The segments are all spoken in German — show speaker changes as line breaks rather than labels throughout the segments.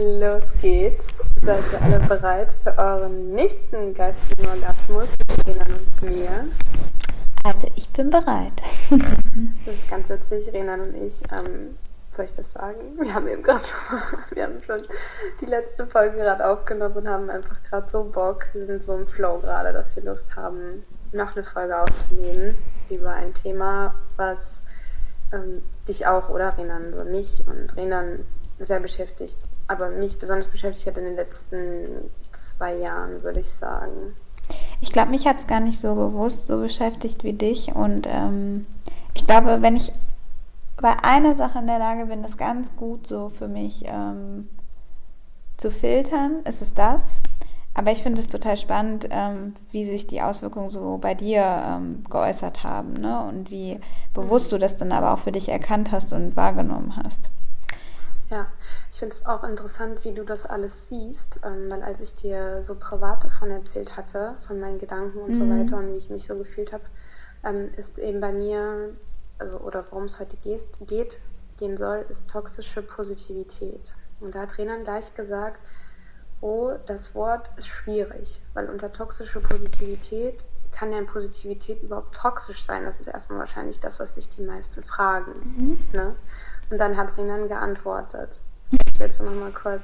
Los geht's. Seid ihr alle bereit für euren nächsten geistigen Orgasmus mit Renan und mir?
Also ich bin bereit.
das ist ganz witzig, Renan und ich. Ähm, soll ich das sagen? Wir haben eben gerade, wir haben schon die letzte Folge gerade aufgenommen und haben einfach gerade so Bock. Wir sind so im Flow gerade, dass wir Lust haben, noch eine Folge aufzunehmen über ein Thema, was ähm, dich auch oder Renan, so mich und Renan sehr beschäftigt. Aber mich besonders beschäftigt hat in den letzten zwei Jahren, würde ich sagen.
Ich glaube, mich hat es gar nicht so bewusst so beschäftigt wie dich. Und ähm, ich glaube, wenn ich bei einer Sache in der Lage bin, das ganz gut so für mich ähm, zu filtern, ist es das. Aber ich finde es total spannend, ähm, wie sich die Auswirkungen so bei dir ähm, geäußert haben ne? und wie bewusst du das dann aber auch für dich erkannt hast und wahrgenommen hast.
Ja, ich finde es auch interessant, wie du das alles siehst, ähm, weil als ich dir so privat davon erzählt hatte, von meinen Gedanken und mhm. so weiter und wie ich mich so gefühlt habe, ähm, ist eben bei mir, also oder worum es heute geht, geht, gehen soll, ist toxische Positivität. Und da hat Renan gleich gesagt, oh, das Wort ist schwierig, weil unter toxische Positivität kann ja Positivität überhaupt toxisch sein? Das ist erstmal wahrscheinlich das, was sich die meisten fragen. Mhm. Ne? Und dann hat Renan geantwortet. Willst du noch mal kurz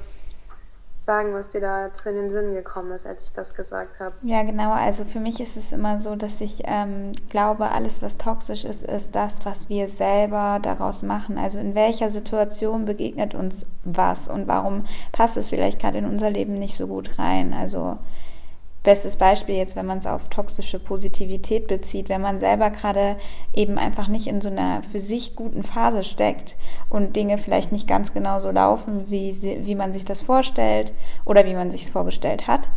sagen, was dir dazu in den Sinn gekommen ist, als ich das gesagt habe?
Ja, genau. Also für mich ist es immer so, dass ich ähm, glaube, alles, was toxisch ist, ist das, was wir selber daraus machen. Also in welcher Situation begegnet uns was und warum passt es vielleicht gerade in unser Leben nicht so gut rein. Also Bestes Beispiel jetzt, wenn man es auf toxische Positivität bezieht, wenn man selber gerade eben einfach nicht in so einer für sich guten Phase steckt und Dinge vielleicht nicht ganz genau so laufen, wie, sie, wie man sich das vorstellt oder wie man sich es vorgestellt hat,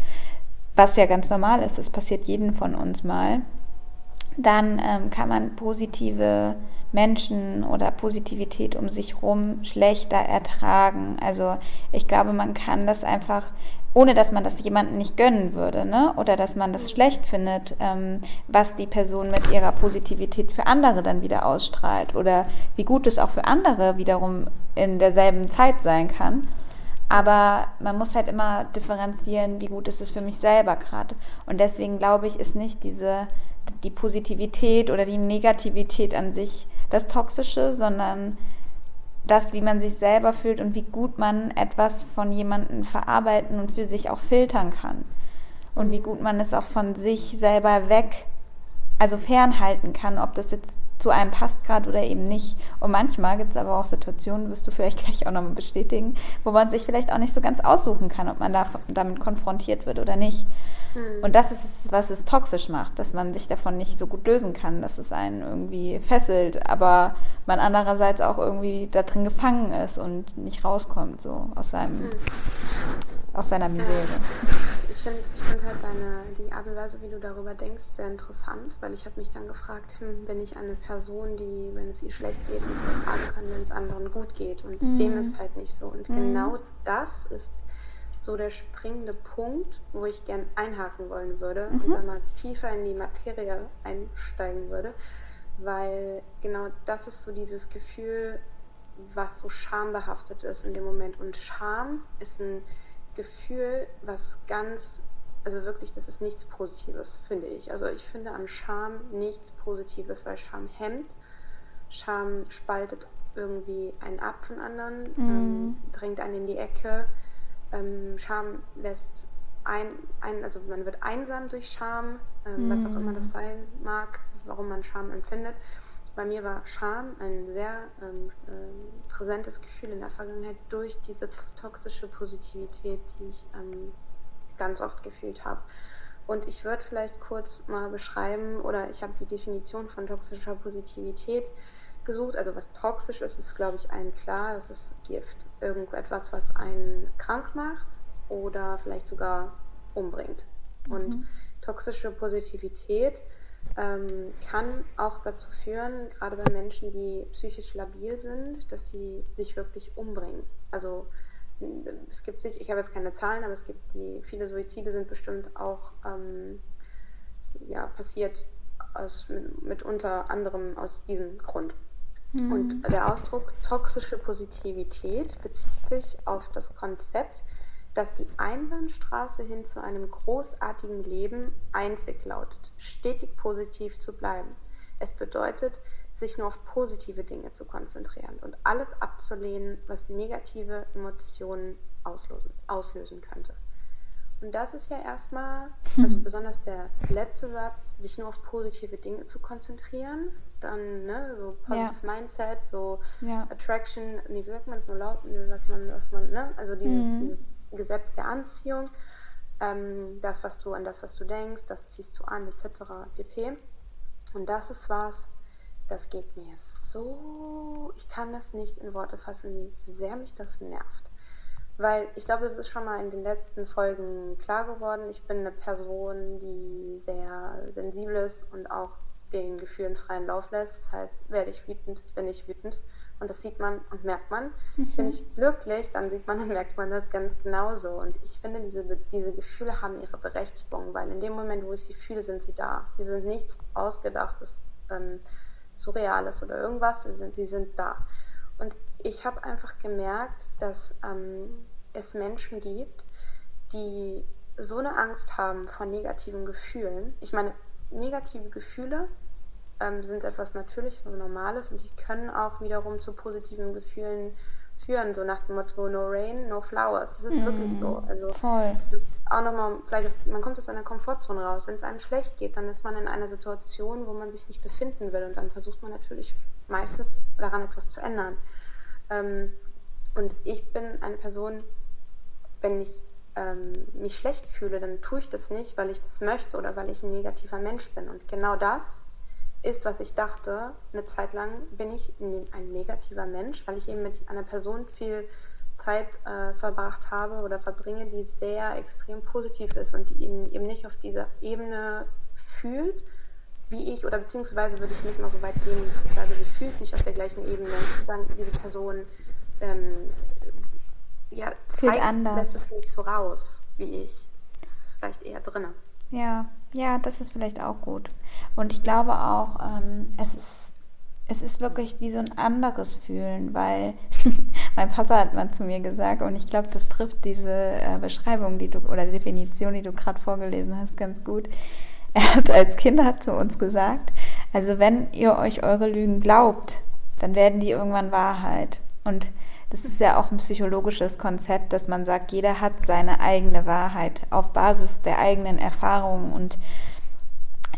was ja ganz normal ist, das passiert jedem von uns mal, dann ähm, kann man positive Menschen oder Positivität um sich herum schlechter ertragen. Also ich glaube, man kann das einfach ohne dass man das jemandem nicht gönnen würde, ne? Oder dass man das schlecht findet, ähm, was die Person mit ihrer Positivität für andere dann wieder ausstrahlt oder wie gut es auch für andere wiederum in derselben Zeit sein kann. Aber man muss halt immer differenzieren, wie gut ist es für mich selber gerade. Und deswegen glaube ich, ist nicht diese die Positivität oder die Negativität an sich das Toxische, sondern das, wie man sich selber fühlt und wie gut man etwas von jemandem verarbeiten und für sich auch filtern kann. Und wie gut man es auch von sich selber weg, also fernhalten kann, ob das jetzt zu einem passt gerade oder eben nicht. Und manchmal gibt es aber auch Situationen, wirst du vielleicht gleich auch nochmal bestätigen, wo man sich vielleicht auch nicht so ganz aussuchen kann, ob man da, damit konfrontiert wird oder nicht. Mhm. Und das ist es, was es toxisch macht, dass man sich davon nicht so gut lösen kann, dass es einen irgendwie fesselt, aber man andererseits auch irgendwie da drin gefangen ist und nicht rauskommt, so aus seinem, mhm. aus seiner Misere.
Ich finde ich find halt deine, die Art und Weise, wie du darüber denkst, sehr interessant, weil ich habe mich dann gefragt, hm, bin ich eine Person, die, wenn es ihr schlecht geht, nicht ertragen kann, wenn es anderen gut geht. Und mhm. dem ist halt nicht so. Und mhm. genau das ist so der springende Punkt, wo ich gern einhaken wollen würde mhm. und dann mal tiefer in die Materie einsteigen würde, weil genau das ist so dieses Gefühl, was so schambehaftet ist in dem Moment. Und Scham ist ein Gefühl, was ganz, also wirklich, das ist nichts Positives, finde ich. Also ich finde an Scham nichts Positives, weil Scham hemmt, Scham spaltet irgendwie einen ab von anderen, mhm. ähm, drängt einen in die Ecke ähm, Scham lässt ein, ein, also man wird einsam durch Scham, ähm, mm. was auch immer das mhm. sein mag, warum man Scham empfindet. Bei mir war Scham ein sehr ähm, äh, präsentes Gefühl in der Vergangenheit durch diese toxische Positivität, die ich ähm, ganz oft gefühlt habe. Und ich würde vielleicht kurz mal beschreiben, oder ich habe die Definition von toxischer Positivität gesucht. Also was toxisch ist, ist, glaube ich, allen klar, das ist Gift. Irgendetwas, was einen krank macht oder vielleicht sogar umbringt. Mhm. Und toxische Positivität ähm, kann auch dazu führen, gerade bei Menschen, die psychisch labil sind, dass sie sich wirklich umbringen. Also es gibt sich, ich habe jetzt keine Zahlen, aber es gibt die, viele Suizide sind bestimmt auch ähm, ja, passiert aus, mit, mit unter anderem aus diesem Grund. Mhm. Und der Ausdruck toxische Positivität bezieht sich auf das Konzept, dass die Einbahnstraße hin zu einem großartigen Leben einzig lautet, stetig positiv zu bleiben. Es bedeutet, sich nur auf positive Dinge zu konzentrieren und alles abzulehnen, was negative Emotionen auslösen, auslösen könnte. Und das ist ja erstmal, also besonders der letzte Satz, sich nur auf positive Dinge zu konzentrieren. Dann, ne, so Positive ja. Mindset, so ja. Attraction, nee, wie sagt man so laut, was man, was man, ne, also dieses, mhm. dieses Gesetz der Anziehung, ähm, das, was du an das, was du denkst, das ziehst du an, etc. pp. Und das ist was, das geht mir so, ich kann das nicht in Worte fassen, wie sehr mich das nervt. Weil ich glaube, das ist schon mal in den letzten Folgen klar geworden. Ich bin eine Person, die sehr sensibel ist und auch den Gefühlen freien Lauf lässt. Das heißt, werde ich wütend, bin ich wütend. Und das sieht man und merkt man. Mhm. Bin ich glücklich, dann sieht man und merkt man das ganz genauso. Und ich finde, diese, diese Gefühle haben ihre Berechtigung, weil in dem Moment, wo ich sie fühle, sind sie da. Die sind nichts Ausgedachtes, ähm, Surreales oder irgendwas. Sie sind, sie sind da. Und ich habe einfach gemerkt, dass ähm, es Menschen gibt, die so eine Angst haben vor negativen Gefühlen. Ich meine, negative Gefühle ähm, sind etwas Natürliches und Normales und die können auch wiederum zu positiven Gefühlen führen, so nach dem Motto No Rain, No Flowers. Das ist mm, wirklich so. Also voll. Das ist auch nochmal, vielleicht, man kommt aus einer Komfortzone raus. Wenn es einem schlecht geht, dann ist man in einer Situation, wo man sich nicht befinden will und dann versucht man natürlich meistens daran etwas zu ändern. Ähm, und ich bin eine Person, wenn ich ähm, mich schlecht fühle, dann tue ich das nicht, weil ich das möchte oder weil ich ein negativer Mensch bin. Und genau das ist, was ich dachte. Eine Zeit lang bin ich ein negativer Mensch, weil ich eben mit einer Person viel Zeit äh, verbracht habe oder verbringe, die sehr extrem positiv ist und die ihn eben nicht auf dieser Ebene fühlt, wie ich, oder beziehungsweise würde ich nicht mal so weit gehen, ich sage, sie fühlt nicht auf der gleichen Ebene. Ich würde sagen, diese Person ähm, ja, zeigt anders. es nicht so raus wie ich. Ist vielleicht eher drin.
Ja, ja, das ist vielleicht auch gut. Und ich glaube auch, ähm, es ist es ist wirklich wie so ein anderes Fühlen, weil mein Papa hat mal zu mir gesagt, und ich glaube, das trifft diese äh, Beschreibung, die du oder Definition, die du gerade vorgelesen hast, ganz gut. Er hat als Kind hat zu uns gesagt, also wenn ihr euch eure Lügen glaubt, dann werden die irgendwann Wahrheit. Und das ist ja auch ein psychologisches Konzept, dass man sagt, jeder hat seine eigene Wahrheit auf Basis der eigenen Erfahrungen und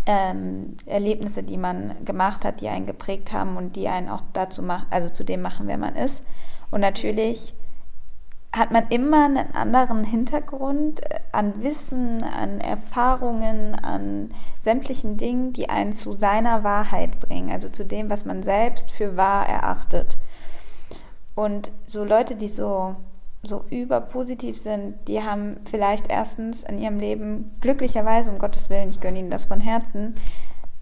ähm, Erlebnisse, die man gemacht hat, die einen geprägt haben und die einen auch dazu machen, also zu dem machen, wer man ist. Und natürlich hat man immer einen anderen Hintergrund äh, an Wissen, an Erfahrungen, an sämtlichen Dingen, die einen zu seiner Wahrheit bringen, also zu dem, was man selbst für wahr erachtet. Und so Leute, die so, so überpositiv sind, die haben vielleicht erstens in ihrem Leben glücklicherweise, um Gottes Willen, ich gönne ihnen das von Herzen,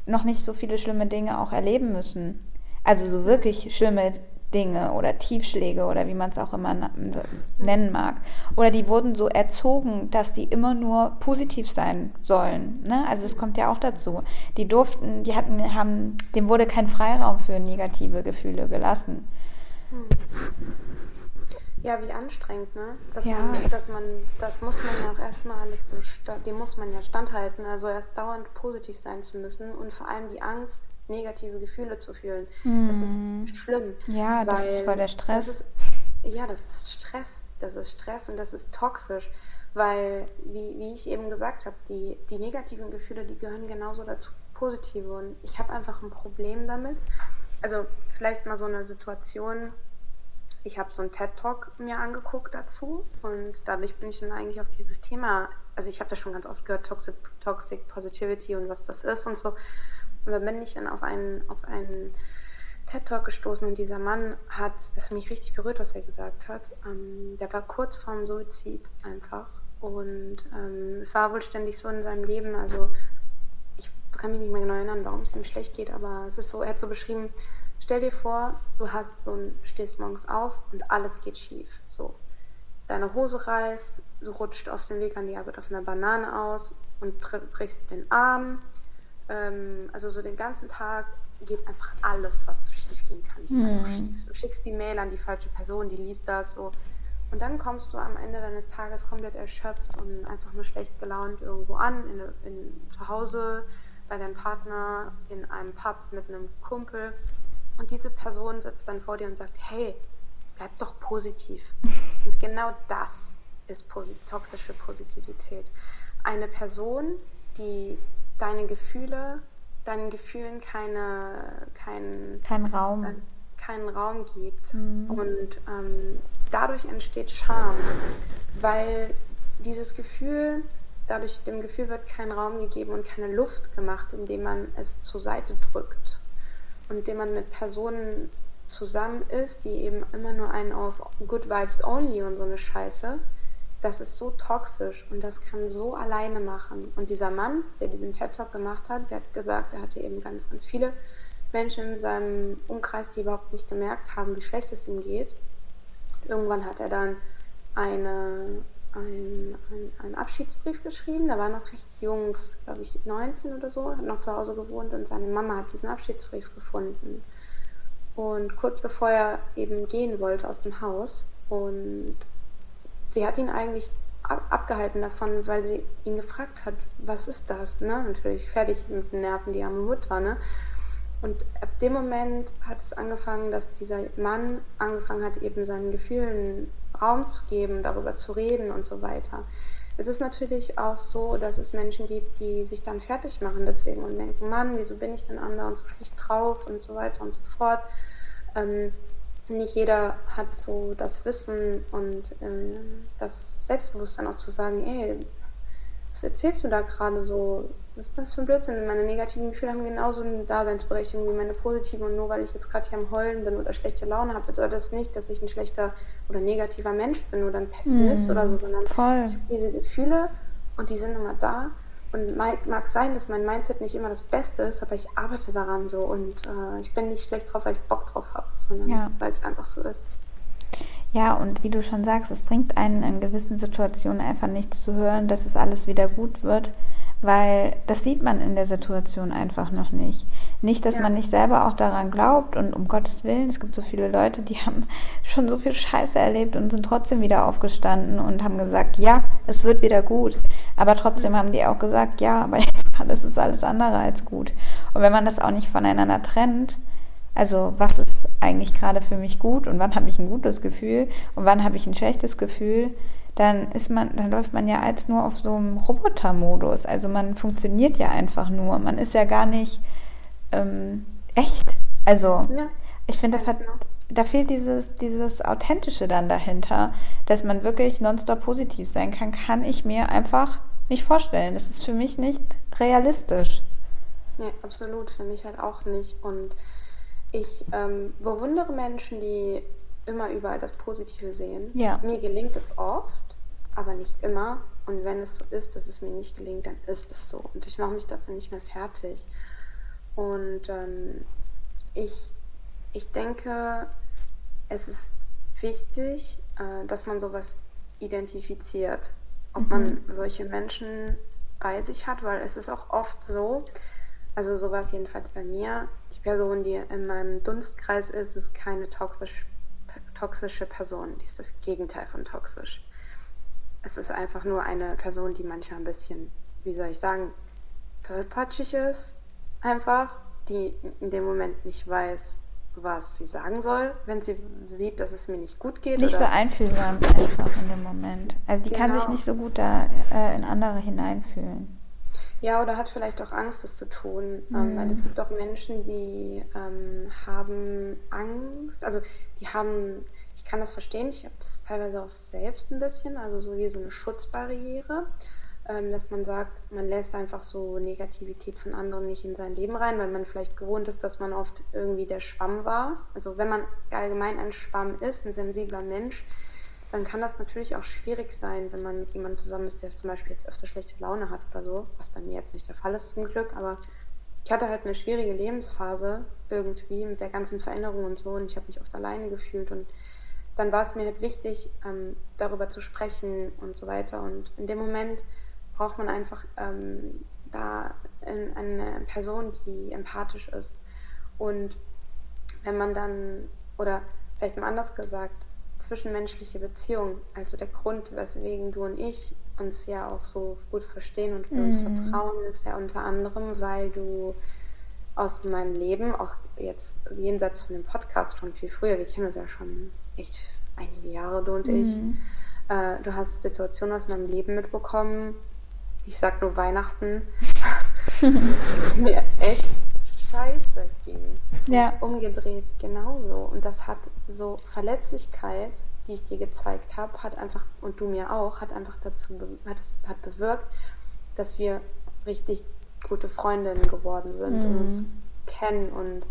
noch nicht so viele schlimme Dinge auch erleben müssen. Also so wirklich schlimme Dinge oder Tiefschläge oder wie man es auch immer nennen mag. Oder die wurden so erzogen, dass sie immer nur positiv sein sollen. Ne? Also es kommt ja auch dazu. Die durften, die hatten, haben, dem wurde kein Freiraum für negative Gefühle gelassen. Hm.
Ja, wie anstrengend, ne? Dass ja. Man, dass man, das muss man ja auch erstmal alles so, dem muss man ja standhalten, also erst dauernd positiv sein zu müssen und vor allem die Angst, negative Gefühle zu fühlen. Mhm. Das ist hm. schlimm.
Ja, das ist voll der Stress.
Ist, ja, das ist Stress. Das ist Stress und das ist toxisch, weil, wie, wie ich eben gesagt habe, die, die negativen Gefühle, die gehören genauso dazu positive und ich habe einfach ein Problem damit, also vielleicht mal so eine Situation. Ich habe so einen TED-Talk mir angeguckt dazu und dadurch bin ich dann eigentlich auf dieses Thema, also ich habe das schon ganz oft gehört, Toxic, Toxic Positivity und was das ist und so. Und dann bin ich dann auf einen, auf einen TED-Talk gestoßen und dieser Mann hat, das hat mich richtig berührt, was er gesagt hat. Ähm, der war kurz vorm Suizid einfach. Und ähm, es war wohl ständig so in seinem Leben, also kann mich nicht mehr genau erinnern, warum es ihm schlecht geht, aber es ist so, er hat so beschrieben, stell dir vor, du hast so ein, stehst morgens auf und alles geht schief. So. Deine Hose reißt, du rutscht auf dem Weg an die Arbeit auf einer Banane aus und brichst den Arm. Ähm, also so den ganzen Tag geht einfach alles, was schief gehen kann. Mhm. Du schickst die Mail an die falsche Person, die liest das so. Und dann kommst du am Ende deines Tages komplett erschöpft und einfach nur schlecht gelaunt irgendwo an, in, in, zu Hause, bei deinem Partner, in einem Pub mit einem Kumpel. Und diese Person sitzt dann vor dir und sagt, hey, bleib doch positiv. Und genau das ist posit toxische Positivität. Eine Person, die deine Gefühle, deinen Gefühlen keine, kein,
kein Raum. Äh,
keinen Raum gibt. Mhm. Und ähm, dadurch entsteht Scham, weil dieses Gefühl, dadurch dem Gefühl wird kein Raum gegeben und keine Luft gemacht, indem man es zur Seite drückt und indem man mit Personen zusammen ist, die eben immer nur einen auf Good Vibes Only und so eine Scheiße, das ist so toxisch und das kann so alleine machen. Und dieser Mann, der diesen TED Talk gemacht hat, der hat gesagt, er hatte eben ganz, ganz viele Menschen in seinem Umkreis, die überhaupt nicht gemerkt haben, wie schlecht es ihm geht. Irgendwann hat er dann eine, ein, ein, einen Abschiedsbrief geschrieben. Da war noch recht jung, glaube ich 19 oder so, hat noch zu Hause gewohnt und seine Mama hat diesen Abschiedsbrief gefunden. Und kurz bevor er eben gehen wollte aus dem Haus und sie hat ihn eigentlich abgehalten davon, weil sie ihn gefragt hat, was ist das? Ne? Natürlich fertig mit den Nerven, die arme Mutter. Ne? Und ab dem Moment hat es angefangen, dass dieser Mann angefangen hat, eben seinen Gefühlen Raum zu geben, darüber zu reden und so weiter. Es ist natürlich auch so, dass es Menschen gibt, die sich dann fertig machen deswegen und denken, Mann, wieso bin ich denn anderen so schlecht drauf und so weiter und so fort. Ähm, nicht jeder hat so das Wissen und ähm, das Selbstbewusstsein auch zu sagen, ey, was erzählst du da gerade so? Was ist das für ein Blödsinn? Meine negativen Gefühle haben genauso eine Daseinsberechtigung wie meine positiven. Und nur weil ich jetzt gerade hier am Heulen bin oder schlechte Laune habe, bedeutet das nicht, dass ich ein schlechter oder negativer Mensch bin oder ein Pessimist mm, oder so, sondern voll. ich habe diese Gefühle und die sind immer da. Und mag sein, dass mein Mindset nicht immer das Beste ist, aber ich arbeite daran so und äh, ich bin nicht schlecht drauf, weil ich Bock drauf habe, sondern ja. weil es einfach so ist.
Ja, und wie du schon sagst, es bringt einen in gewissen Situationen einfach nichts zu hören, dass es alles wieder gut wird, weil das sieht man in der Situation einfach noch nicht. Nicht, dass ja. man nicht selber auch daran glaubt und um Gottes Willen, es gibt so viele Leute, die haben schon so viel Scheiße erlebt und sind trotzdem wieder aufgestanden und haben gesagt, ja, es wird wieder gut. Aber trotzdem haben die auch gesagt, ja, aber jetzt das ist alles andere als gut. Und wenn man das auch nicht voneinander trennt, also was ist eigentlich gerade für mich gut und wann habe ich ein gutes Gefühl und wann habe ich ein schlechtes Gefühl, dann ist man, dann läuft man ja als nur auf so einem Robotermodus. Also man funktioniert ja einfach nur. Man ist ja gar nicht ähm, echt. Also ja, ich finde, das hat, da fehlt dieses, dieses Authentische dann dahinter, dass man wirklich nonstop positiv sein kann, kann ich mir einfach nicht vorstellen. Das ist für mich nicht realistisch.
Nee, absolut, für mich halt auch nicht. Und ich ähm, bewundere Menschen, die immer überall das Positive sehen. Ja. Mir gelingt es oft, aber nicht immer. Und wenn es so ist, dass es mir nicht gelingt, dann ist es so. Und ich mache mich dafür nicht mehr fertig. Und ähm, ich, ich denke, es ist wichtig, äh, dass man sowas identifiziert. Ob mhm. man solche Menschen bei sich hat, weil es ist auch oft so, also so war es jedenfalls bei mir. Die Person, die in meinem Dunstkreis ist, ist keine toxisch, toxische Person. Die ist das Gegenteil von toxisch. Es ist einfach nur eine Person, die manchmal ein bisschen, wie soll ich sagen, tollpatschig ist. Einfach, die in dem Moment nicht weiß, was sie sagen soll, wenn sie sieht, dass es mir nicht gut geht.
Nicht oder? so einfühlsam einfach in dem Moment. Also die genau. kann sich genau. nicht so gut da äh, in andere hineinfühlen.
Ja, oder hat vielleicht auch Angst, das zu tun. Mhm. Ähm, weil es mhm. gibt auch Menschen, die ähm, haben Angst, also die haben, ich kann das verstehen, ich habe das teilweise auch selbst ein bisschen, also so wie so eine Schutzbarriere, ähm, dass man sagt, man lässt einfach so Negativität von anderen nicht in sein Leben rein, weil man vielleicht gewohnt ist, dass man oft irgendwie der Schwamm war. Also wenn man allgemein ein Schwamm ist, ein sensibler Mensch, dann kann das natürlich auch schwierig sein, wenn man mit jemandem zusammen ist, der zum Beispiel jetzt öfter schlechte Laune hat oder so, was bei mir jetzt nicht der Fall ist zum Glück, aber ich hatte halt eine schwierige Lebensphase irgendwie mit der ganzen Veränderung und so und ich habe mich oft alleine gefühlt und dann war es mir halt wichtig, ähm, darüber zu sprechen und so weiter und in dem Moment braucht man einfach ähm, da eine Person, die empathisch ist und wenn man dann, oder vielleicht mal anders gesagt, zwischenmenschliche Beziehung, also der Grund, weswegen du und ich uns ja auch so gut verstehen und wir uns
Mhm.
vertrauen, ist ja unter anderem, weil du aus meinem Leben, auch jetzt jenseits von dem Podcast schon viel früher, wir kennen uns ja schon echt einige Jahre, du und ich,
Mhm.
äh, du hast Situationen aus meinem Leben mitbekommen, ich sag nur Weihnachten, dass mir echt scheiße ging.
Ja.
Und umgedreht genauso. Und das hat so Verletzlichkeit, die ich dir gezeigt habe, hat einfach, und du mir auch, hat einfach dazu, hat, es, hat bewirkt, dass wir richtig gute Freundinnen geworden sind und uns kennen. Und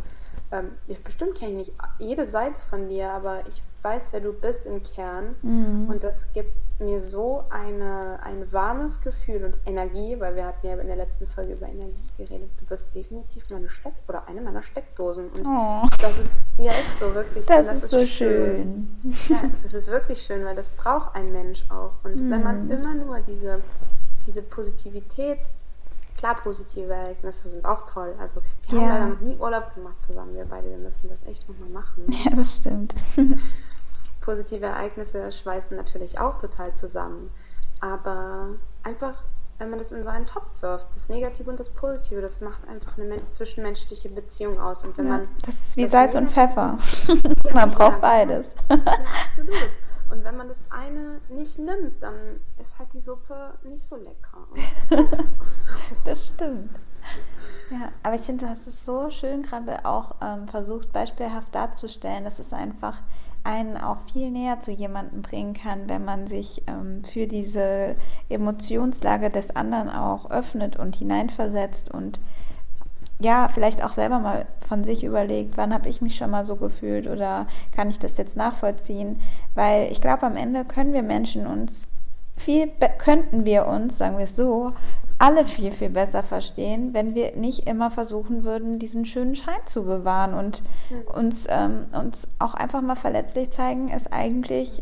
ähm, ich, bestimmt kenne ich nicht jede Seite von dir, aber ich weiß, wer du bist im Kern.
Mhm.
Und das gibt mir so eine, ein warmes Gefühl und Energie, weil wir hatten ja in der letzten Folge über Energie geredet. Du bist definitiv meine Steck oder eine meiner Steckdosen. Und
Oh,
das ist, ja, ist so wirklich.
das,
Und
ist so schön.
Ja, das ist wirklich schön, weil das braucht ein Mensch auch. Und wenn man
Mhm.
immer nur diese, diese Positivität, klar, positive Ereignisse sind auch toll. Also wir
Ja.
haben leider noch nie Urlaub gemacht zusammen, wir beide, wir müssen das echt nochmal machen.
Ja, das stimmt.
Positive Ereignisse schweißen natürlich auch total zusammen. Aber einfach, wenn man das in so einen Topf wirft, das Negative und das Positive, das macht einfach eine men- zwischenmenschliche Beziehung aus. Und wenn
Ja,
man
das ist wie
das
Salz und Pfeffer. Man braucht beides.
Ja, absolut. Und wenn man das eine nicht nimmt, dann ist halt die Suppe nicht so lecker. Halt so.
Das stimmt. Ja, aber ich finde, du hast es so schön gerade auch ähm, versucht, beispielhaft darzustellen, dass es einfach einen auch viel näher zu jemandem bringen kann, wenn man sich ähm, für diese Emotionslage des anderen auch öffnet und hineinversetzt und ja, vielleicht auch selber mal von sich überlegt, wann habe ich mich schon mal so gefühlt oder kann ich das jetzt nachvollziehen? Weil ich glaube, am Ende können wir Menschen uns viel, könnten wir uns, sagen wir es so, alle viel, viel besser verstehen, wenn wir nicht immer versuchen würden, diesen schönen Schein zu bewahren und uns, ähm, uns auch einfach mal verletzlich zeigen, ist eigentlich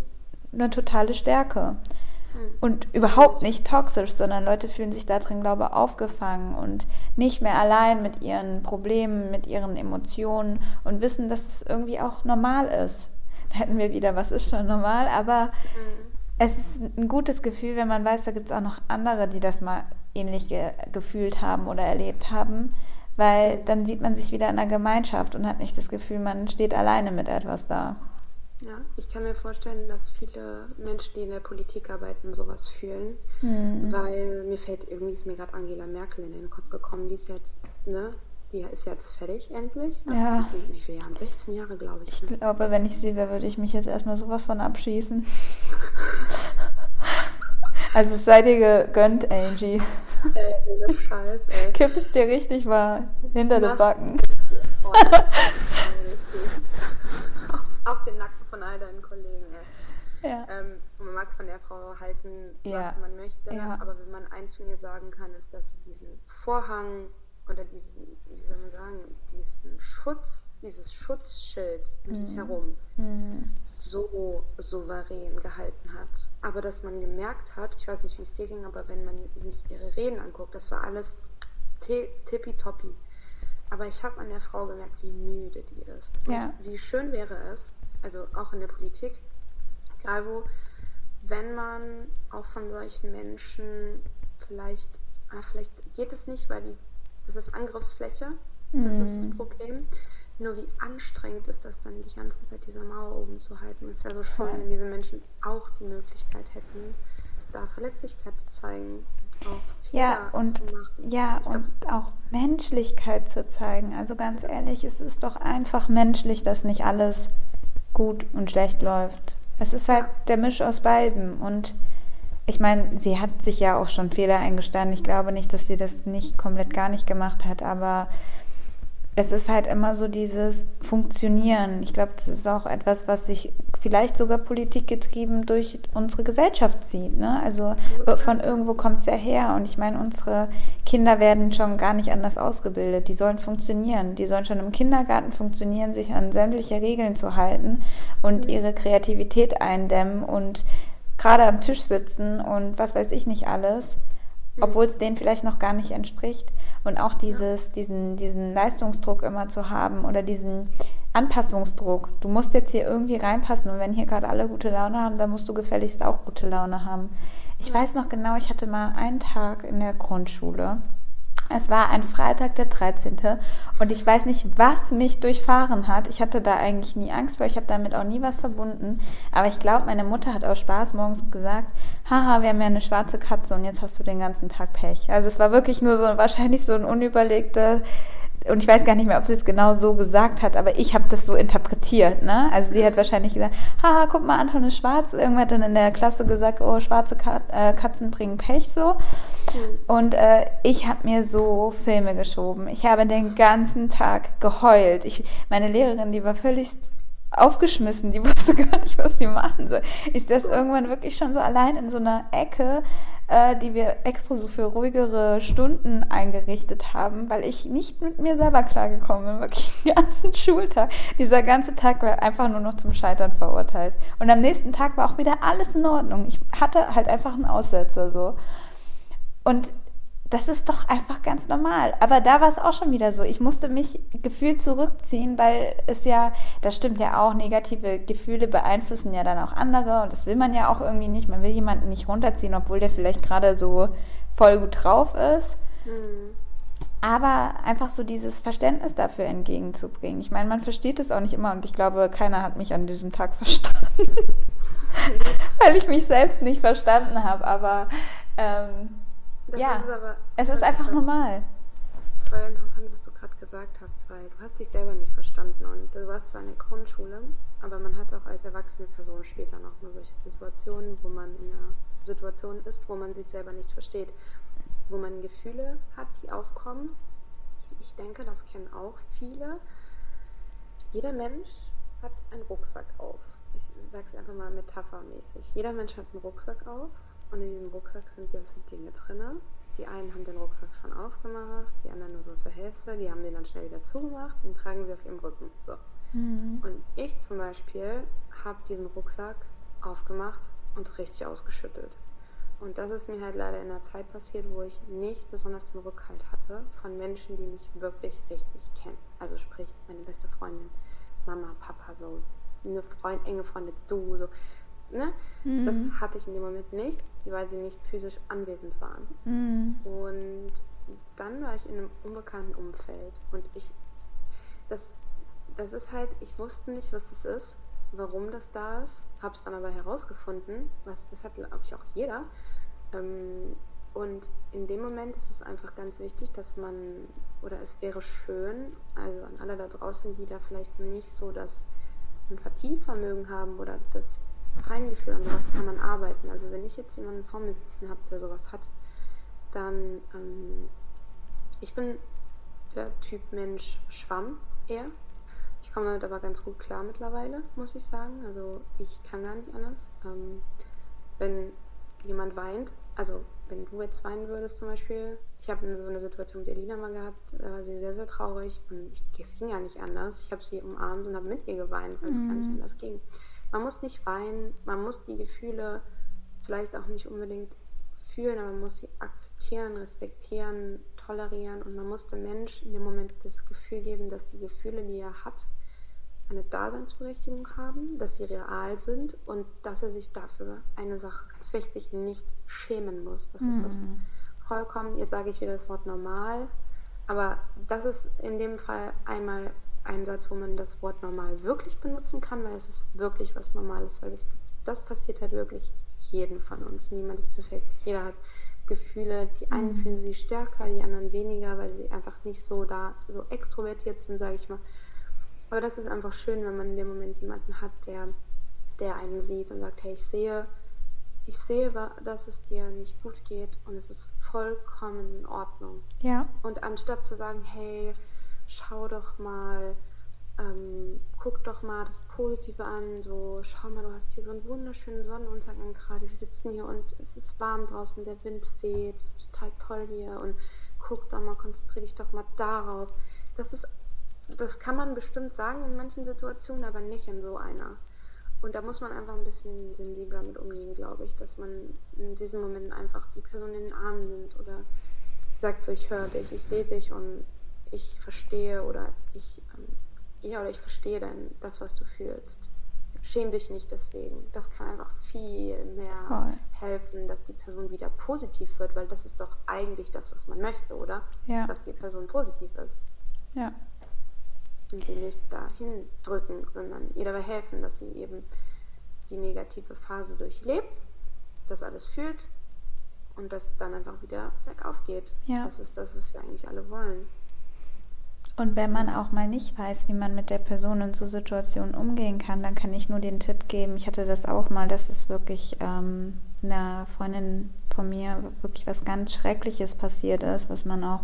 eine totale Stärke. Und überhaupt nicht toxisch, sondern Leute fühlen sich da drin, glaube ich, aufgefangen und nicht mehr allein mit ihren Problemen, mit ihren Emotionen und wissen, dass es irgendwie auch normal ist. Da hätten wir wieder, was ist schon normal, aber es ist ein gutes Gefühl, wenn man weiß, da gibt es auch noch andere, die das mal ähnlich ge gefühlt haben oder erlebt haben, weil dann sieht man sich wieder in einer Gemeinschaft und hat nicht das Gefühl, man steht alleine mit etwas da.
Ja, ich kann mir vorstellen, dass viele Menschen, die in der Politik arbeiten, sowas fühlen.
Hm.
Weil mir fällt irgendwie, ist mir gerade Angela Merkel in den Kopf gekommen, die ist jetzt, ne, die ist jetzt fertig endlich.
Ja.
Wie, viele Jahre? 16 Jahre, glaube ich.
Ich
Ne?
glaube, wenn ich sie wäre, würde ich mich jetzt erstmal sowas von abschießen. Also es sei dir gegönnt, Angie.
Ey, ohne Scheiß, ey.
Kipp es dir richtig mal hinter
Na?
den Backen.
Oh. Auf den Nacken von all deinen Kollegen, ey.
Ja.
Ähm, man mag von der Frau halten,
Ja.
was man möchte,
Ja.
aber wenn man eins von ihr sagen kann, ist, dass sie diesen Vorhang oder diesen, wie soll man sagen, diesen Schutz, dieses Schutzschild um sich herum
Hm.
so souverän gehalten hat. Aber dass man gemerkt hat, ich weiß nicht, wie es dir ging, aber wenn man sich ihre Reden anguckt, das war alles ti- tippitoppi. Aber ich habe an der Frau gemerkt, wie müde die ist. Und
Ja.
wie schön wäre es, also auch in der Politik, egal wo, wenn man auch von solchen Menschen vielleicht, ah, vielleicht geht es nicht, weil die, das ist Angriffsfläche, das ist das Problem. Nur wie anstrengend ist das dann, die ganze Zeit diese Mauer oben zu halten. Es wäre so schön, wenn diese Menschen auch die Möglichkeit hätten, da Verletzlichkeit zu zeigen, auch
Ja, und,
zu machen.
ja,
glaub,
und auch Menschlichkeit zu zeigen. Also ganz ehrlich, es ist doch einfach menschlich, dass nicht alles gut und schlecht läuft. Es ist halt der Misch aus beiden. Und ich meine, sie hat sich ja auch schon Fehler eingestanden. Ich glaube nicht, dass sie das nicht komplett gar nicht gemacht hat, aber es ist halt immer so dieses Funktionieren. Ich glaube, das ist auch etwas, was sich vielleicht sogar politikgetrieben durch unsere Gesellschaft zieht. Ne? Also von irgendwo kommt es ja her. Und ich meine, unsere Kinder werden schon gar nicht anders ausgebildet. Die sollen funktionieren. Die sollen schon im Kindergarten funktionieren, sich an sämtliche Regeln zu halten und ihre Kreativität eindämmen und gerade am Tisch sitzen und was weiß ich nicht alles obwohl es denen vielleicht noch gar nicht entspricht. Und auch dieses, diesen, diesen Leistungsdruck immer zu haben oder diesen Anpassungsdruck. Du musst jetzt hier irgendwie reinpassen und wenn hier gerade alle gute Laune haben, dann musst du gefälligst auch gute Laune haben. Ich weiß noch genau, ich hatte mal einen Tag in der Grundschule. Es war ein Freitag, der 13. Und ich weiß nicht, was mich durchfahren hat. Ich hatte da eigentlich nie Angst weil ich habe damit auch nie was verbunden. Aber ich glaube, meine Mutter hat aus Spaß morgens gesagt, haha, wir haben ja eine schwarze Katze und jetzt hast du den ganzen Tag Pech. Also es war wirklich nur so wahrscheinlich so ein unüberlegter und ich weiß gar nicht mehr, ob sie es genau so gesagt hat, aber ich habe das so interpretiert. Ne? Also sie hat wahrscheinlich gesagt, haha, guck mal, Anton ist schwarz. Irgendwer hat dann in der Klasse gesagt, oh, schwarze Kat äh, Katzen bringen Pech so. Mhm. Und äh, ich habe mir so Filme geschoben. Ich habe den ganzen Tag geheult. Ich, meine Lehrerin, die war völlig aufgeschmissen, die wusste gar nicht, was die machen soll. Ist das irgendwann wirklich schon so allein in so einer Ecke äh, die wir extra so für ruhigere Stunden eingerichtet haben, weil ich nicht mit mir selber klargekommen bin, wirklich den ganzen Schultag. Dieser ganze Tag war einfach nur noch zum Scheitern verurteilt. Und am nächsten Tag war auch wieder alles in Ordnung. Ich hatte halt einfach einen Aussetzer so. Und das ist doch einfach ganz normal. Aber da war es auch schon wieder so. Ich musste mich gefühlt zurückziehen, weil es ja, das stimmt ja auch, negative Gefühle beeinflussen ja dann auch andere und das will man ja auch irgendwie nicht. Man will jemanden nicht runterziehen, obwohl der vielleicht gerade so voll gut drauf ist. Mhm. Aber einfach so dieses Verständnis dafür entgegenzubringen. Ich meine, man versteht es auch nicht immer und ich glaube, keiner hat mich an diesem Tag verstanden. weil ich mich selbst nicht verstanden habe. Aber ähm, das ja, ist aber, es ist einfach normal.
Es voll interessant, was du gerade gesagt hast, weil du hast dich selber nicht verstanden und du warst zwar in der Grundschule, aber man hat auch als erwachsene Person später noch mal solche Situationen, wo man in einer Situation ist, wo man sich selber nicht versteht, wo man Gefühle hat, die aufkommen. Ich denke, das kennen auch viele. Jeder Mensch hat einen Rucksack auf. Ich sage es einfach mal metaphermäßig. Jeder Mensch hat einen Rucksack auf und in diesem Rucksack sind gewisse Dinge drin. Die einen haben den Rucksack schon aufgemacht, die anderen nur so zur Hälfte, die haben den dann schnell wieder zugemacht, den tragen sie auf ihrem Rücken. So. Mhm. Und ich zum Beispiel habe diesen Rucksack aufgemacht und richtig ausgeschüttelt. Und das ist mir halt leider in einer Zeit passiert, wo ich nicht besonders den Rückhalt hatte von Menschen, die mich wirklich richtig kennen. Also sprich, meine beste Freundin, Mama, Papa, so eine Freund, enge Freunde, du, so. Ne? Mhm. Das hatte ich in dem Moment nicht, weil sie nicht physisch anwesend waren. Mhm. Und dann war ich in einem unbekannten Umfeld und ich, das, das ist halt, ich wusste nicht, was das ist, warum das da ist, habe es dann aber herausgefunden, was das hat, glaube ich, auch jeder. Ähm, und in dem Moment ist es einfach ganz wichtig, dass man, oder es wäre schön, also an alle da draußen, die da vielleicht nicht so das Empathievermögen haben oder das Feingefühl, an sowas kann man arbeiten. Also wenn ich jetzt jemanden vor mir sitzen habe, der sowas hat, dann, ähm, ich bin der Typ Mensch Schwamm eher. Ich komme damit aber ganz gut klar mittlerweile, muss ich sagen. Also ich kann gar nicht anders. Ähm, wenn jemand weint, also wenn du jetzt weinen würdest zum Beispiel, ich habe so eine Situation mit Elina mal gehabt, da war sie sehr, sehr traurig und ich, es ging ja nicht anders. Ich habe sie umarmt und habe mit ihr geweint, weil es mhm. gar nicht anders ging man muss nicht weinen, man muss die Gefühle vielleicht auch nicht unbedingt fühlen, aber man muss sie akzeptieren, respektieren, tolerieren und man muss dem Mensch in dem Moment das Gefühl geben, dass die Gefühle, die er hat, eine Daseinsberechtigung haben, dass sie real sind und dass er sich dafür eine Sache ganz wichtig nicht schämen muss. Das mhm. ist was mhm. vollkommen, jetzt sage ich wieder das Wort normal, aber das ist in dem Fall einmal ein Satz, wo man das Wort normal wirklich benutzen kann, weil es ist wirklich was Normales, weil das, das passiert halt wirklich jeden von uns. Niemand ist perfekt. Jeder hat Gefühle. Die einen mhm. fühlen sie stärker, die anderen weniger, weil sie einfach nicht so da so extrovertiert sind, sage ich mal. Aber das ist einfach schön, wenn man in dem Moment jemanden hat, der, der einen sieht und sagt, hey, ich sehe, ich sehe, dass es dir nicht gut geht und es ist vollkommen in Ordnung.
Ja.
Und anstatt zu sagen, hey, schau doch mal, ähm, guck doch mal das Positive an, so schau mal, du hast hier so einen wunderschönen Sonnenuntergang gerade, wir sitzen hier und es ist warm draußen, der Wind weht, es ist total toll hier und guck doch mal, konzentriere dich doch mal darauf. Das ist, das kann man bestimmt sagen in manchen Situationen, aber nicht in so einer. Und da muss man einfach ein bisschen sensibler mit umgehen, glaube ich, dass man in diesen Momenten einfach die Person in den Arm nimmt oder sagt so, ich höre dich, ich sehe dich und ich verstehe oder ich ähm, ja, oder ich verstehe dann das, was du fühlst. Schäm dich nicht deswegen. Das kann einfach viel mehr Voll. helfen, dass die Person wieder positiv wird, weil das ist doch eigentlich das, was man möchte, oder? Ja. Dass die Person positiv ist.
Ja.
Und sie nicht dahin drücken, sondern ihr dabei helfen, dass sie eben die negative Phase durchlebt, das alles fühlt und das dann einfach wieder bergauf geht. Ja. Das ist das, was wir eigentlich alle wollen.
Und wenn man auch mal nicht weiß, wie man mit der Person in so Situationen umgehen kann, dann kann ich nur den Tipp geben. Ich hatte das auch mal, dass es wirklich ähm, einer Freundin von mir wirklich was ganz Schreckliches passiert ist, was man auch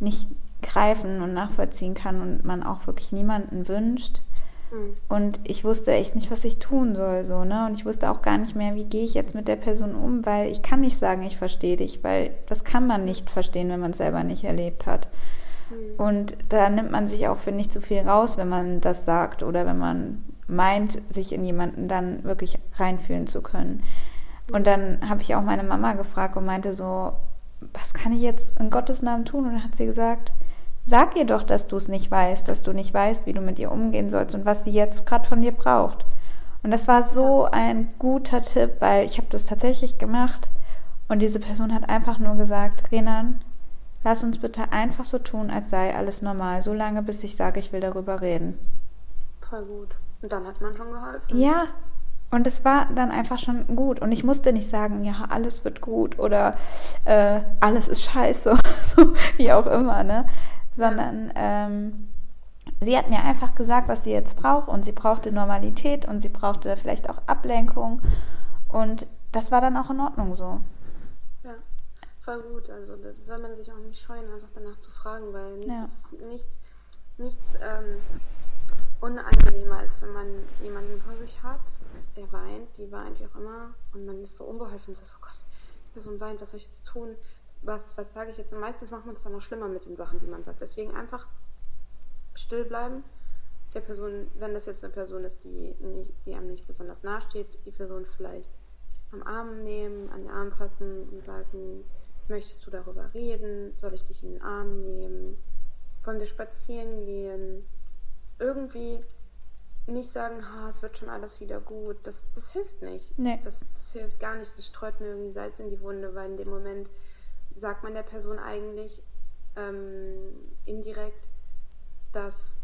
nicht greifen und nachvollziehen kann und man auch wirklich niemanden wünscht. Mhm. Und ich wusste echt nicht, was ich tun soll, so, ne? Und ich wusste auch gar nicht mehr, wie gehe ich jetzt mit der Person um, weil ich kann nicht sagen, ich verstehe dich, weil das kann man nicht verstehen, wenn man es selber nicht erlebt hat. Und da nimmt man sich auch, finde ich, zu viel raus, wenn man das sagt oder wenn man meint, sich in jemanden dann wirklich reinfühlen zu können. Und dann habe ich auch meine Mama gefragt und meinte so, was kann ich jetzt in Gottes Namen tun? Und dann hat sie gesagt, Sag ihr doch, dass du es nicht weißt, dass du nicht weißt, wie du mit ihr umgehen sollst und was sie jetzt gerade von dir braucht. Und das war so ein guter Tipp, weil ich habe das tatsächlich gemacht und diese Person hat einfach nur gesagt, Renan, lass uns bitte einfach so tun, als sei alles normal, so lange, bis ich sage, ich will darüber reden.
Voll gut. Und dann hat man schon geholfen.
Ja, und es war dann einfach schon gut. Und ich musste nicht sagen, ja, alles wird gut oder äh, alles ist scheiße, so, wie auch immer, ne? sondern ähm, sie hat mir einfach gesagt, was sie jetzt braucht und sie brauchte Normalität und sie brauchte vielleicht auch Ablenkung und das war dann auch in Ordnung so.
Voll gut. Also da soll man sich auch nicht scheuen, einfach danach zu fragen, weil nichts, ja. nichts, nichts ähm, unangenehmer, als wenn man jemanden vor sich hat, der weint, die weint, wie auch immer, und man ist so unbeholfen und sagt, oh Gott, die Person weint, was soll ich jetzt tun? was, was sage ich jetzt? Und meistens macht man es dann noch schlimmer mit den Sachen, die man sagt. Deswegen einfach still bleiben. Der Person, wenn das jetzt eine Person ist, die, nicht, die einem nicht besonders nahe steht, die Person vielleicht am Arm nehmen, an den Arm fassen und sagen, möchtest du darüber reden? Soll ich dich in den Arm nehmen? Wollen wir spazieren gehen? Irgendwie nicht sagen, oh, es wird schon alles wieder gut. Das, das hilft nicht. Nee. Das, das hilft gar nicht. Das streut mir irgendwie Salz in die Wunde, weil in dem Moment sagt man der Person eigentlich ähm, indirekt, dass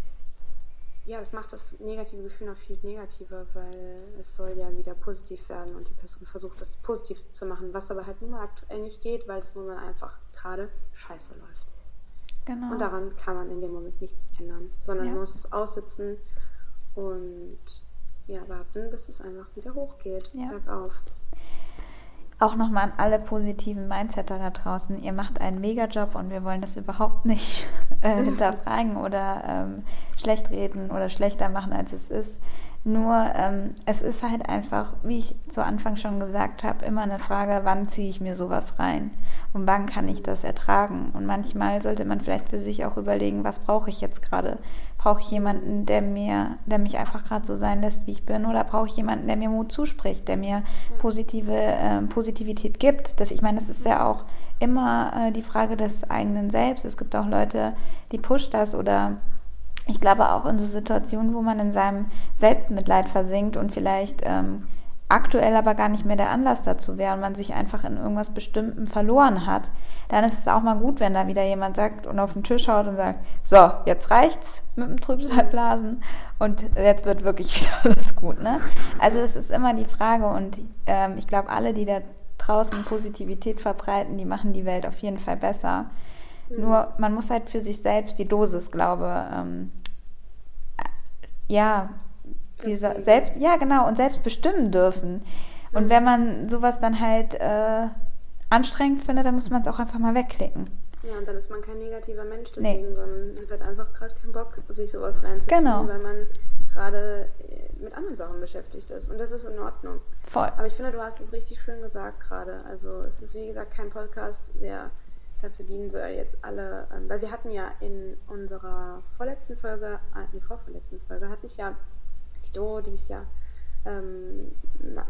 ja, das macht das negative Gefühl noch viel negativer, weil es soll ja wieder positiv werden und die Person versucht, das positiv zu machen, was aber halt nun mal aktuell nicht geht, weil es nun mal einfach gerade scheiße läuft. Genau. Und daran kann man in dem Moment nichts ändern, sondern ja. man muss es aussitzen und ja, warten, bis es einfach wieder hochgeht, ja. bergauf
auch nochmal an alle positiven Mindsetter da draußen. Ihr macht einen Mega-Job und wir wollen das überhaupt nicht äh, hinterfragen oder ähm, schlecht reden oder schlechter machen, als es ist. Nur ähm, es ist halt einfach, wie ich zu Anfang schon gesagt habe, immer eine Frage, wann ziehe ich mir sowas rein und wann kann ich das ertragen. Und manchmal sollte man vielleicht für sich auch überlegen, was brauche ich jetzt gerade? Brauche ich jemanden, der mir, der mich einfach gerade so sein lässt, wie ich bin, oder brauche ich jemanden, der mir Mut zuspricht, der mir positive äh, Positivität gibt? Das, ich meine, das ist ja auch immer äh, die Frage des eigenen Selbst. Es gibt auch Leute, die pusht das oder ich glaube auch in so Situationen, wo man in seinem Selbstmitleid versinkt und vielleicht ähm, aktuell aber gar nicht mehr der Anlass dazu wäre und man sich einfach in irgendwas Bestimmtem verloren hat, dann ist es auch mal gut, wenn da wieder jemand sagt und auf den Tisch haut und sagt, so, jetzt reicht's mit dem Trübsalblasen und jetzt wird wirklich wieder alles gut. Ne? Also es ist immer die Frage und ähm, ich glaube, alle, die da draußen Positivität verbreiten, die machen die Welt auf jeden Fall besser. Mhm. Nur man muss halt für sich selbst die Dosis, glaube ähm, ja, wie so, selbst, ja genau, und selbst bestimmen dürfen. Und mhm. wenn man sowas dann halt äh, anstrengend findet, dann muss man es auch einfach mal wegklicken.
Ja, und dann ist man kein negativer Mensch deswegen, nee. sondern hat halt einfach gerade keinen Bock, sich sowas reinzuziehen, genau. weil man gerade äh, mit anderen Sachen beschäftigt ist. Und das ist in Ordnung. Voll. Aber ich finde, du hast es richtig schön gesagt gerade. Also es ist wie gesagt kein Podcast, der dazu dienen soll, jetzt alle, ähm, weil wir hatten ja in unserer vorletzten Folge, äh, die vorvorletzten Folge, hatte ich ja die Do, die ist ja ähm,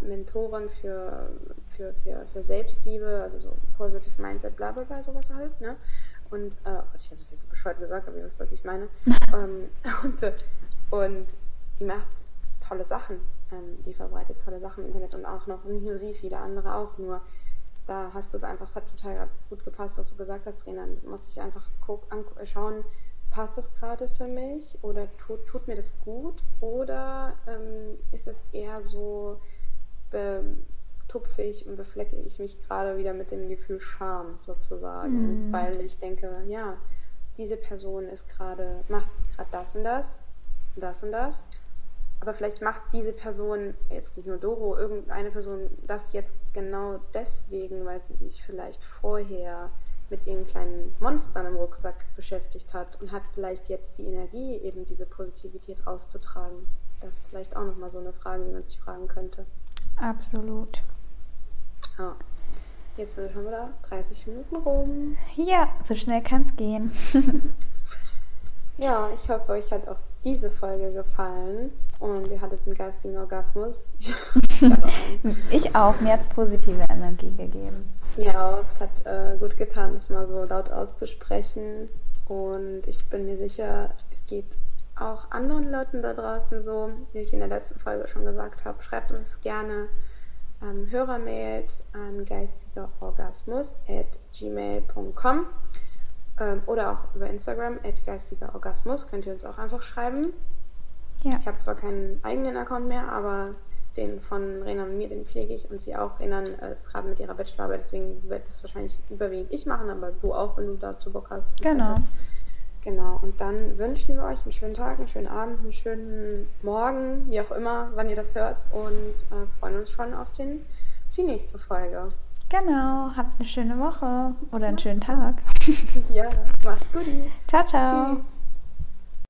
Mentorin für, für, für, für Selbstliebe, also so Positive Mindset, bla bla bla, sowas halt, ne? Und äh, ich habe das jetzt so bescheuert gesagt, aber ihr wisst, was ich meine. ähm, und, äh, und die macht tolle Sachen. Ähm, die verbreitet tolle Sachen im Internet und auch noch, nicht nur sie, viele andere auch. Nur da hast du es einfach, es hat total gut gepasst, was du gesagt hast, Trainer. Du musst dich einfach schauen, passt das gerade für mich oder tut, tut mir das gut oder ähm, ist es eher so, betupfe ich und beflecke ich mich gerade wieder mit dem Gefühl Scham sozusagen, mhm. weil ich denke, ja, diese Person ist gerade, macht gerade das und das, das und das, aber vielleicht macht diese Person, jetzt nicht nur Doro, irgendeine Person das jetzt genau deswegen, weil sie sich vielleicht vorher mit ihren kleinen Monstern im Rucksack beschäftigt hat und hat vielleicht jetzt die Energie, eben diese Positivität rauszutragen. Das ist vielleicht auch nochmal so eine Frage, die man sich fragen könnte.
Absolut.
Ja. Jetzt sind wir schon wieder 30 Minuten rum.
Ja, so schnell kann es gehen.
ja, ich hoffe, euch hat auch diese Folge gefallen und ihr hattet einen geistigen Orgasmus.
ich auch, mir hat es positive Energie gegeben.
Mir auch, es hat äh, gut getan, das mal so laut auszusprechen und ich bin mir sicher, es geht auch anderen Leuten da draußen so, wie ich in der letzten Folge schon gesagt habe. Schreibt uns gerne ähm, Hörermails an geistigerorgasmus at gmail.com ähm, oder auch über Instagram at geistigerorgasmus könnt ihr uns auch einfach schreiben. Ja. Ich habe zwar keinen eigenen Account mehr, aber den von Renan und mir, den pflege ich und sie auch. Renan ist gerade mit ihrer Bachelorarbeit, deswegen wird das wahrscheinlich überwiegend ich machen, aber du auch, wenn du dazu Bock hast.
Genau.
Genau, und dann wünschen wir euch einen schönen Tag, einen schönen Abend, einen schönen Morgen, wie auch immer, wann ihr das hört und äh, freuen uns schon auf, den, auf die nächste Folge.
Genau, habt eine schöne Woche oder einen schönen Tag.
ja, mach's gut.
Ciao, ciao. Tschüss.